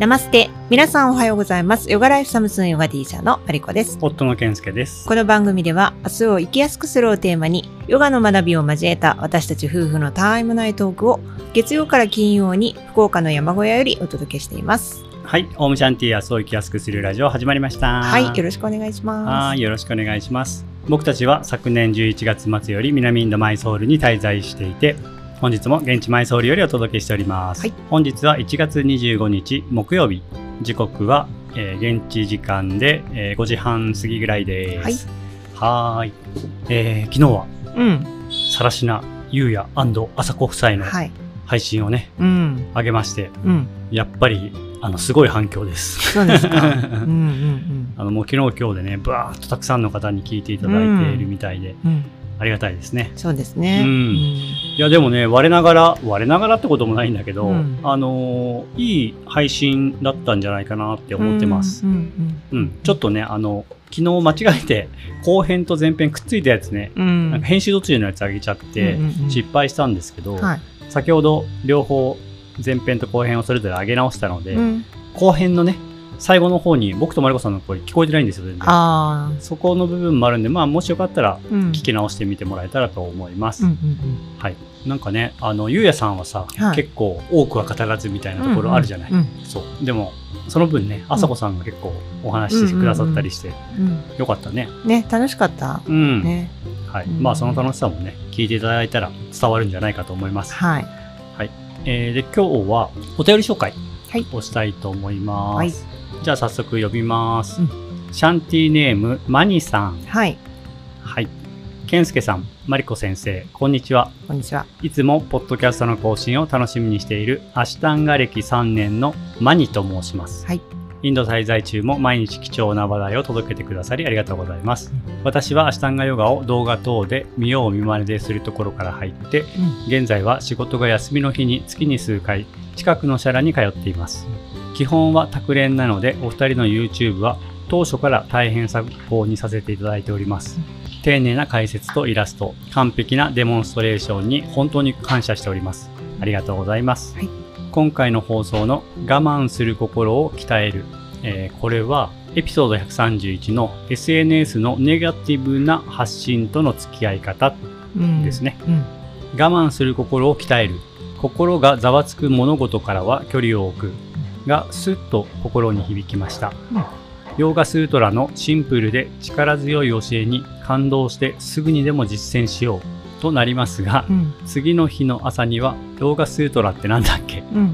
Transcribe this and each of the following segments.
ナマステ。皆さんおはようございます。ヨガライフサムスンヨガティーチャーのマリコです。夫の健介です。この番組では明日を生きやすくするをテーマにヨガの学びを交えた私たち夫婦のタイムナイトークを月曜から金曜に福岡の山小屋よりお届けしています。はい、オウムシャンティー明日を生きやすくするラジオ始まりました。はい、よろしくお願いしまはい、よろしくお願いします。僕たちは昨年11月末より南インドマイソールに滞在していて、本日も現地マイソールよりお届けしております。はい本日は1月25日木曜日、時刻は、えー現地時間で、えー5時半過ぎぐらいです。はーい。えー昨日はす。うん。さらしなゆうや朝子夫妻のはい。配信をね、うん。上げまして、うん。やっぱりあのすごい反響です。そうですか。うんうんうん。あのもう昨日今日でね、バーっとたくさんの方に聞いていただいているみたいで、うん。ありがたいですね。そうですね。うんいやでもね、我ながら、我ながらってこともないんだけど、うんあのーいい配信だったんじゃないかなって思ってます。うんうん、ちょっとね、あの、昨日間違えて後編と前編くっついたやつね、うん。うん。なんか編集途中のやつあげちゃってうんうんうん失敗したんですけど、はい。先ほど両方前編と後編をそれぞれ上げ直したので、うん。後編のね、最後の方に僕とマリコさんの声聞こえてないんですよ、全然。あそこの部分もあるんで、まあ、もしよかったら。聞き直してみてもらえたらと思います。うんうんはい。なんかね、あの、ゆうやさんはさ、はい結構多くは語らずみたいなところあるじゃない。うんそう。でも、その分ね、あさこさんが結構お話ししてくださったりして、うん。よかったね。ね、楽しかった。うん。ね。はい。うんまあ、その楽しさもね、聞いていただいたら伝わるんじゃないかと思います。はい。えーで、今日はお便り紹介はいをしたいと思います。はいじゃあ、早速呼びます。うんシャンティーネーム、マニさん。はい。はい。健介さん、マリコ先生、こんにちは。こんにちは。いつもポッドキャストの更新を楽しみにしているアシュタンガ歴3年のマニと申します。はい。インド滞在中も毎日貴重な話題を届けてくださりありがとうございます。私はアシュタンガヨガを動画等で見よう見まねでするところから入って、現在は仕事が休みの日に月に数回近くのシャラに通っています。基本は卓練なのでお二人の YouTube は当初から大変参考にさせていただいております。丁寧な解説とイラスト、完璧なデモンストレーションに本当に感謝しております。ありがとうございます。はい今回の放送の我慢する心を鍛える、えーこれはエピソード131の SNS のネガティブな発信との付き合い方うんですね。うん。我慢する心を鍛える。心がざわつく物事からは距離を置く。がスッと心に響きました、うん。ヨーガスートラのシンプルで力強い教えに感動してすぐにでも実践しようとなりますが、うん。次の日の朝にはヨーガスートラってなんだっけ？うん。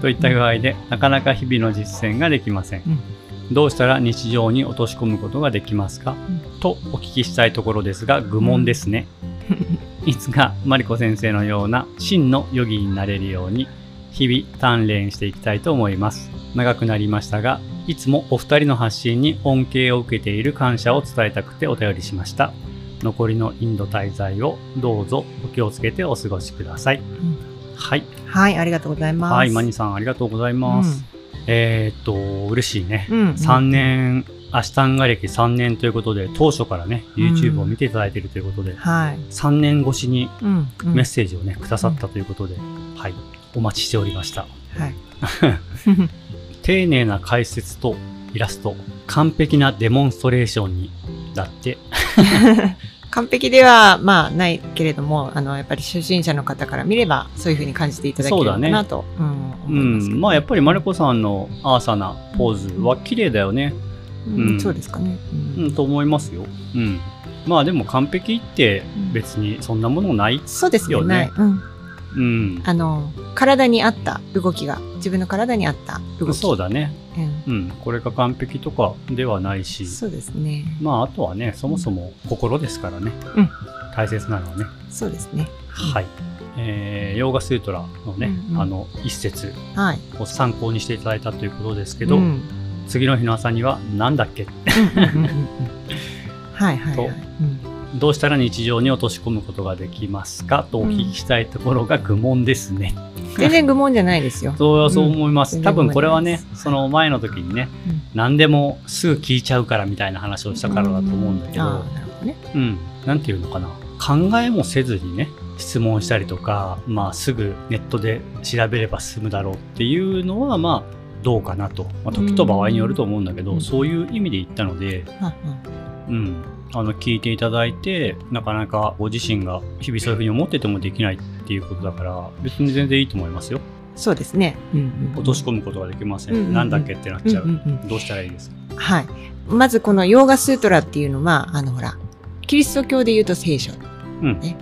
といった具合でなかなか日々の実践ができません、うん。どうしたら日常に落とし込むことができますか、とお聞きしたいところですが愚問ですね、いつかマリコ先生のような真のヨギになれるように日々鍛錬していきたいと思います。長くなりましたがいつもお二人の発信に恩恵を受けている感謝を伝えたくてお便りしました残りのインド滞在をどうぞお気をつけてお過ごしください、はいはい、ありがとうございます。はいマニさんありがとうございます、えーっと嬉しいね、うん。うん。3年アシュタンガ歴3年ということで当初からね YouTube を見ていただいているということで、はい。3年越しにうん。うんメッセージをね、くださったということで、はい、お待ちしておりました。はい。丁寧な解説とイラスト、完璧なデモンストレーションに、だって、完璧ではまあないけれども、あのやっぱり初心者の方から見ればそういうふうに感じていただけるのかなと、うん、う思いまあやっぱりマルコさんのアーサなポーズは綺麗だよね、うんうんそうですかね。ううんん、と思いますよ。うん。まあでも完璧って別にそんなものない。そうですよよね。ねうん。うん。あの体に合った動きが自分の体に合った動き。そうだね。うんうん。これが完璧とかではないし、そうですね。まああとはね、そもそも心ですからね。うん大切なのはね。そうですね。はい。えー、ヨーガスートラのね、うんうんあの一節はい。を参考にしていただいたということですけど、うん次の日の朝にはなんだっけ？はいはいはい。とうんどうしたら日常に落とし込むことができますかとお聞きしたいところが愚問ですね。全然愚問じゃないですよ。そうはそう思います。うん。多分これはねその前の時にね、何でもすぐ聞いちゃうからみたいな話をしたからだと思うんだけど。うん、なん。ていうのかな。考えもせずにね、質問したりとか、まあすぐネットで調べれば済むだろうっていうのは、まあどうかなと、まあ、時と場合によると思うんだけど、うん。そういう意味で言ったので、うん。うん、あの聞いていただいてなかなかご自身が日々そういうふうに思っててもできないっていうことだから別に全然いいと思いますよ。そうですね。うんうん落とし込むことができません、うんうんうん。なんだっけってなっちゃう、うんうんうん。どうしたらいいですか？はい。まずこのヨーガスートラっていうのは、あのほら、キリスト教で言うと聖書。うん。ね。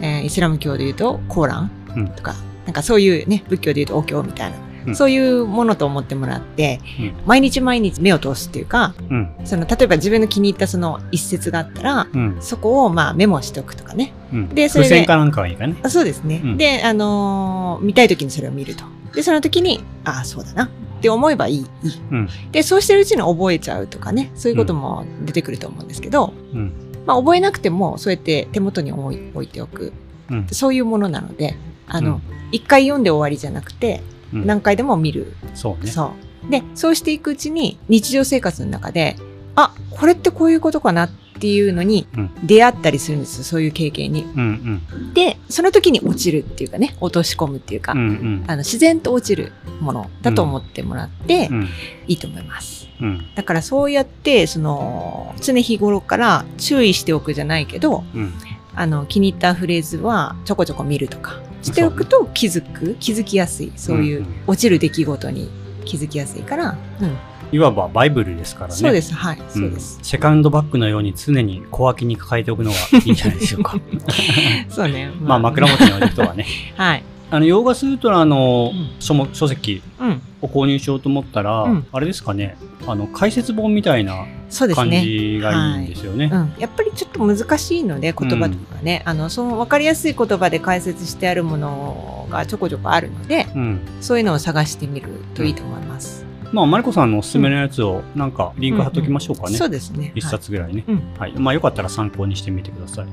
えーイスラム教で言うとコーランうん。とか、なんかそういうね、仏教で言うとお経みたいな、うん。そういうものと思ってもらって、うん。毎日毎日目を通すっていうか、うん。その、例えば自分の気に入ったその一節があったら、うん。そこをまあメモしておくとかね。うん。でそれでかなんかはいいかね。あそうですね。うん。で、あのー見たい時にそれを見ると。で、その時に、ああ、そうだな。って思えばいい。で、そうしてるうちに覚えちゃうとかね、そういうことも出てくると思うんですけど、うん。まあ、覚えなくても、そうやって手元に置い置いておく。うん。そういうものなので、あのうん、一、回読んで終わりじゃなくて、うん何回でも見る。そうねそう。で、そうしていくうちに、日常生活の中で、あ、これってこういうことかなっていうのにうん出会ったりするんですよ、そういう経験に。うんで、その時に落ちるっていうかね、落とし込むっていうか、うんうんあの自然と落ちるものだと思ってもらってうんいいと思います。うんだからそうやって、その、常日頃から注意しておくじゃないけど、うんあの、気に入ったフレーズはちょこちょこ見るとかしておくと気づく、気づきやすい、そういう落ちる出来事に気づきやすいから、うん、いわばバイブルですからね。そうです、はい、うん。そうです。セカンドバッグのように常に小脇に抱えておくのがいいんじゃないでしょうか。そうね。まあ枕元に置いておくとはね。はい。あのヨーガスートラのうん。書目書籍うん、を購入しようと思ったら、うんあれですかねあの解説本みたいな感。じがいいんですよね。うん、やっぱりちょっと難しいので言葉とかね、あのその分かりやすい言葉で解説してあるものがちょこちょこあるのでうんそういうのを探してみるといいと思います。まあマリコさんのおすすめのやつをなんかリンク貼っときましょうかね。そうですね。一冊ぐらいね。うんはい。まあよかったら参考にしてみてください。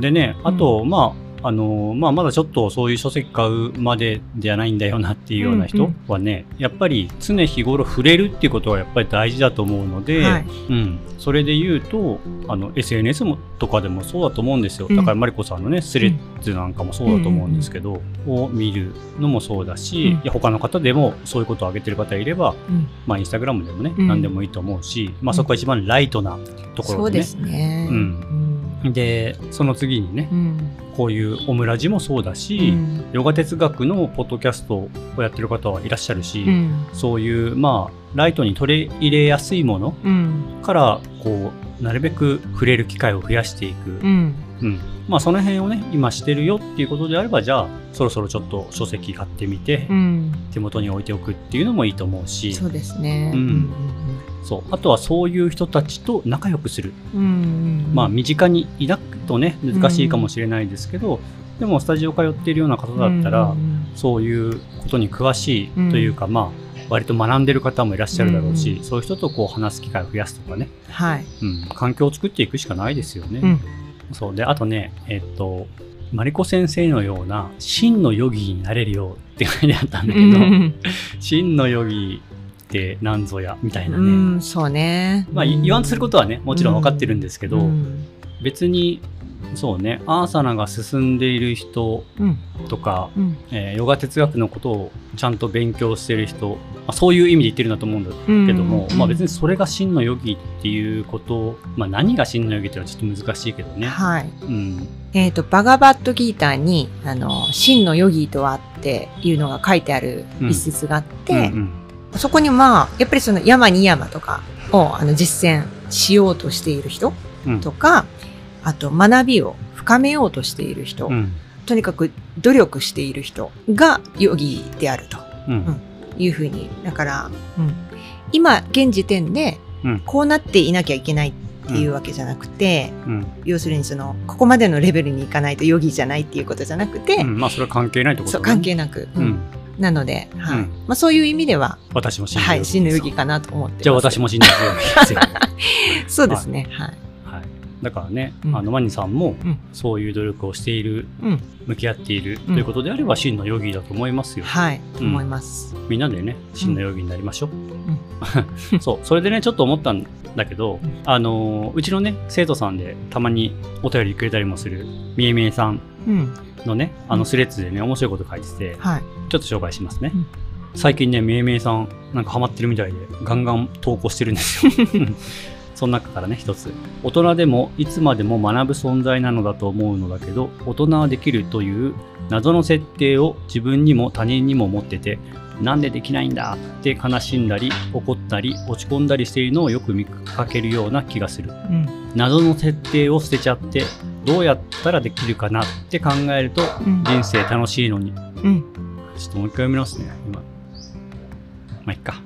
でね、あと、まあ、あのまあ、まだちょっとそういう書籍買うまでじゃないんだよなっていうような人はね、やっぱり常日頃触れるっていうことがやっぱり大事だと思うので、はい。うん、それで言うとあの SNS もとかでもそうだと思うんですよ、うん。だからマリコさんのねスレッズなんかもそうだと思うんですけど、を見るのもそうだし、うん。いや他の方でもそういうことを挙げてる方いれば、うん。まあ、インスタグラムでもね、うん。何でもいいと思うし、まあ、そこが一番ライトなところでね。そうで。すね。うんでその次にねうん。うんこういうオムラジもそうだし、うん。ヨガ哲学のポッドキャストをやってる方はいらっしゃるし、うん。そういうまあライトに取り入れやすいものうん。からこうなるべく触れる機会を増やしていく、うん。うん。まあその辺をね今してるよっていうことであればじゃあそろそろちょっと書籍買ってみて、うん。手元に置いておくっていうのもいいと思うし。そうですね。うんそう。あとはそういう人たちと仲良くする、うんうんまあ身近にいなくとね難しいかもしれないですけど、でもスタジオ通っているような方だったら、うんそういうことに詳しいというか、まあ割と学んでる方もいらっしゃるだろうし、うんそういう人とこう話す機会を増やすとかね、はい。うん、環境を作っていくしかないですよね。うん。そう。であとねえっとマリコ先生のような真のヨギになれるよって書いてあったんだけど、うん。真のヨギって何ぞやみたいなね、うん、そうね。まあい言わんとすることはねもちろん分かってるんですけど、うん。別にそうねアーサナが進んでいる人うん。とか、うん。えーヨガ哲学のことをちゃんと勉強してる人、まあ、そういう意味で言ってるんだと思うんだけども、うん。まあ、別にそれが真のヨギっていうこと、まあ、何が真のヨギっていうのはちょっと難しいけどね。はい。うん。えっ、と、バガバットギーターに、あの、真のヨギとはっていうのが書いてある一節があって、うんうんそこにまあ、やっぱりその山に山とかをあの実践しようとしている人うん。とか、あと学びを深めようとしている人、うん。とにかく努力している人がヨギであると。うん。いうふうに。だから、うん、今、現時点でうん。こうなっていなきゃいけないっていうわけじゃなくて、うん。要するにその、ここまでのレベルに行かないとヨギじゃないっていうことじゃなくて、うん。まあそれは関係ないってことそう、ね関係なく。うん。うんなので、はい。うんまあそういう意味では、私もはい、です真のヨギかなと思ってます。じゃあ私も真のヨギですよ。そうですね。はい。はい、だからね、うんあのマニさんもうんそういう努力をしている、うん。向き合っているうんということであれば真のヨギだと思いますよ。はい。うん思います。みんなでね真のヨギになりましょう。そうそれでねちょっと思ったんだけど、うんあのうちのね生徒さんでたまにお便りくれたりもするみえみえさんうん。のねあのスレッズでね面白いこと書いててはい。ちょっと紹介しますね。うん最近ね、めいめいさん、なんかハマってるみたいで、ガンガン投稿してるんですよ。その中からね、一つ。大人でもいつまでも学ぶ存在なのだと思うのだけど、大人はできるという謎の設定を自分にも他人にも持ってて、なんでできないんだって悲しんだり、怒ったり、落ち込んだりしているのをよく見かけるような気がする。うん謎の設定を捨てちゃって、どうやったらできるかなって考えると、うん人生楽しいのに。うんちょっともう一回読みますね、今。まあ、いっか。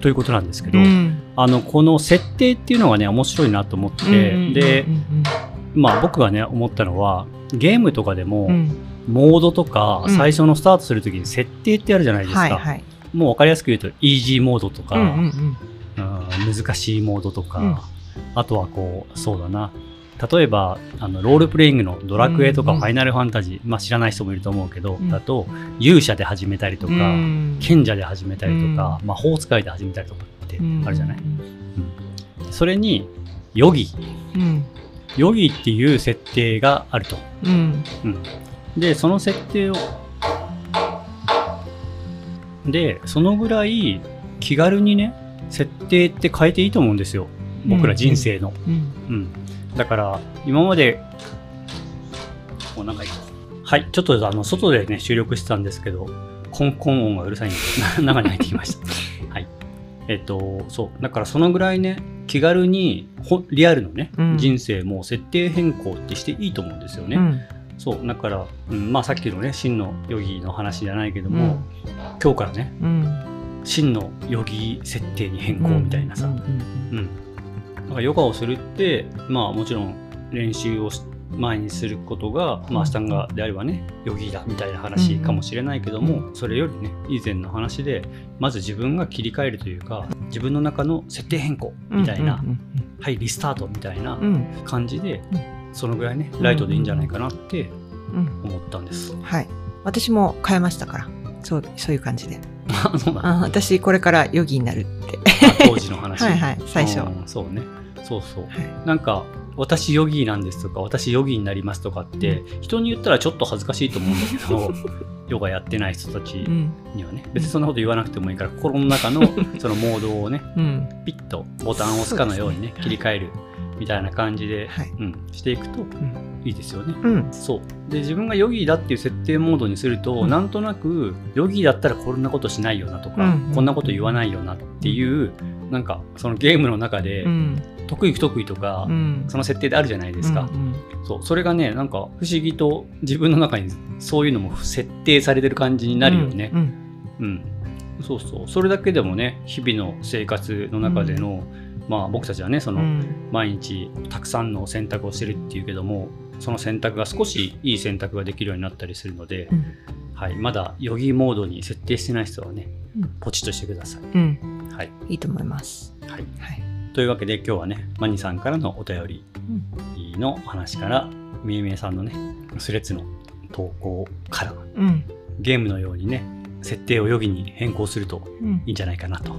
ということなんですけど、うんあの、この設定っていうのがね、面白いなと思って、でう、んまあ僕がね、思ったのは、ゲームとかでも、モードとか、うん最初のスタートするときに設定ってあるじゃないですか。はいはいもう分かりやすく言うと、イージーモードとか、うん難しいモードとか、うんあとはこう、そうだな。例えば、あの、ロールプレイングのドラクエとかうんうん。ファイナルファンタジー、まあ知らない人もいると思うけど、うん。だと、勇者で始めたりとか、うん。賢者で始めたりとか、魔法使いで始めたりとかってあるじゃない、それに、ヨギ。うん。ヨギっていう設定があると。うん。うん。で、その設定を、で、そのぐらい気軽にね、設定って変えていいと思うんですよ。僕ら人生の。うん。うん。だから、今まで、もうなんかいいはい、ちょっとあの、外でね、収録してたんですけど、コンコン音がうるさいんで、な 中に入ってきました。はい。えっと、そう。だからそのぐらいね、気軽に、ほリアルのね、うん人生も設定変更ってしていいと思うんですよね。うんそう。だから、うん、まあさっきのね、真のヨギの話じゃないけども、今日からね、うん真のヨギ設定に変更みたいなさ、うんうん。だからヨガをするって、まあもちろん練習をし前にすることが、まあアシタンガであればね、ヨギだみたいな話かもしれないけども、それよりね、以前の話で、まず自分が切り替えるというか、自分の中の設定変更みたいな、うんはい、リスタートみたいな感じでうん、そのぐらいね、ライトでいいんじゃないかなってうん思ったんです。はい。私も変えましたからそうそういう感じで。あそうなんだ。あ私これからヨギになるって。当時の話。はいはい最初。うんそうね。そうそう。はい。なんか、私ヨギなんですとか、私ヨギになりますとかって、人に言ったらちょっと恥ずかしいと思うんだけど、ヨガやってない人たちうんにはね、別にそんなこと言わなくてもいいから、心の中の そのモードをね、うん。ピッとボタンを押すかのようにね、ね。切り替えるみたいな感じで、はい。うん、していくといいですよね。うんそう。で、自分がヨギだっていう設定モードにすると、うんなんとなく、ヨギだったらこんなことしないよなとか、うんこんなこと言わないよなっていう、なんか、そのゲームの中でう、ん得意不得意とか、うんその設定であるじゃないですか。うんそう。それがね、なんか、不思議と自分の中にそういうのも設定されてる感じになるよね。うんうん。そうそう。それだけでもね、日々の生活の中での、まあ僕たちはね、その、うん毎日たくさんの選択をしてるっていうけどもその選択が少しいい選択ができるようになったりするので、うん。はい、まだヨギモードに設定してない人はね、うん。ポチッとしてください。うん。はい。いいと思います。はい、はい。というわけで今日はねマニさんからのお便りのお話からみえみえさんのねスレッズの投稿からうん。ゲームのようにね設定をヨギに変更するとうん。いいんじゃないかなとは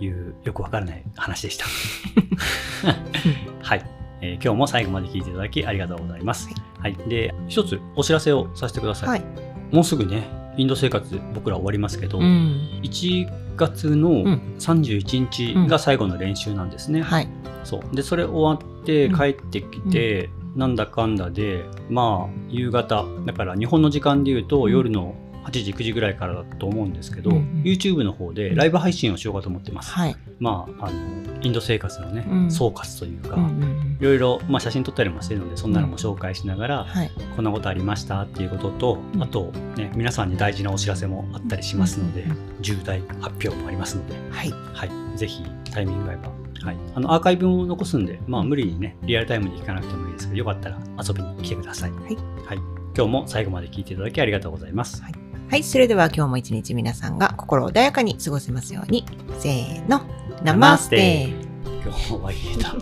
い。いうよくわからない話でした。はい、えー今日も最後まで聞いていただきありがとうございます。はい、で一つお知らせをさせてください。はい。もうすぐねインド生活僕ら終わりますけど、うん。1月のん。31日が最後の練習なんですね。はい。そう。でそれ終わって帰ってきて、なんだかんだでまあ夕方だから日本の時間で言うと、うん。夜の8時9時ぐらいからだと思うんですけど、うんうん。YouTube の方でライブ配信をしようかと思ってます。はい。まああのインド生活のね、うん。総括というか、うんうんいろいろ、まあ、写真撮ったりもしてるのでそんなのも紹介しながら、はい。こんなことありましたっていうことと、うん。あと、ね、皆さんに大事なお知らせもあったりしますので、うんうん重大発表もありますので、はい。はい、ぜひタイミングが合えば、はい、あのアーカイブも残すんで、まあ、無理にねリアルタイムで聞かなくてもいいですけどよかったら遊びに来てください、はい。はい、今日も最後まで聞いていただきありがとうございます、はいそれでは今日も一日皆さんが心穏やかに過ごせますように。せーの。ナマステ今日も終わりだ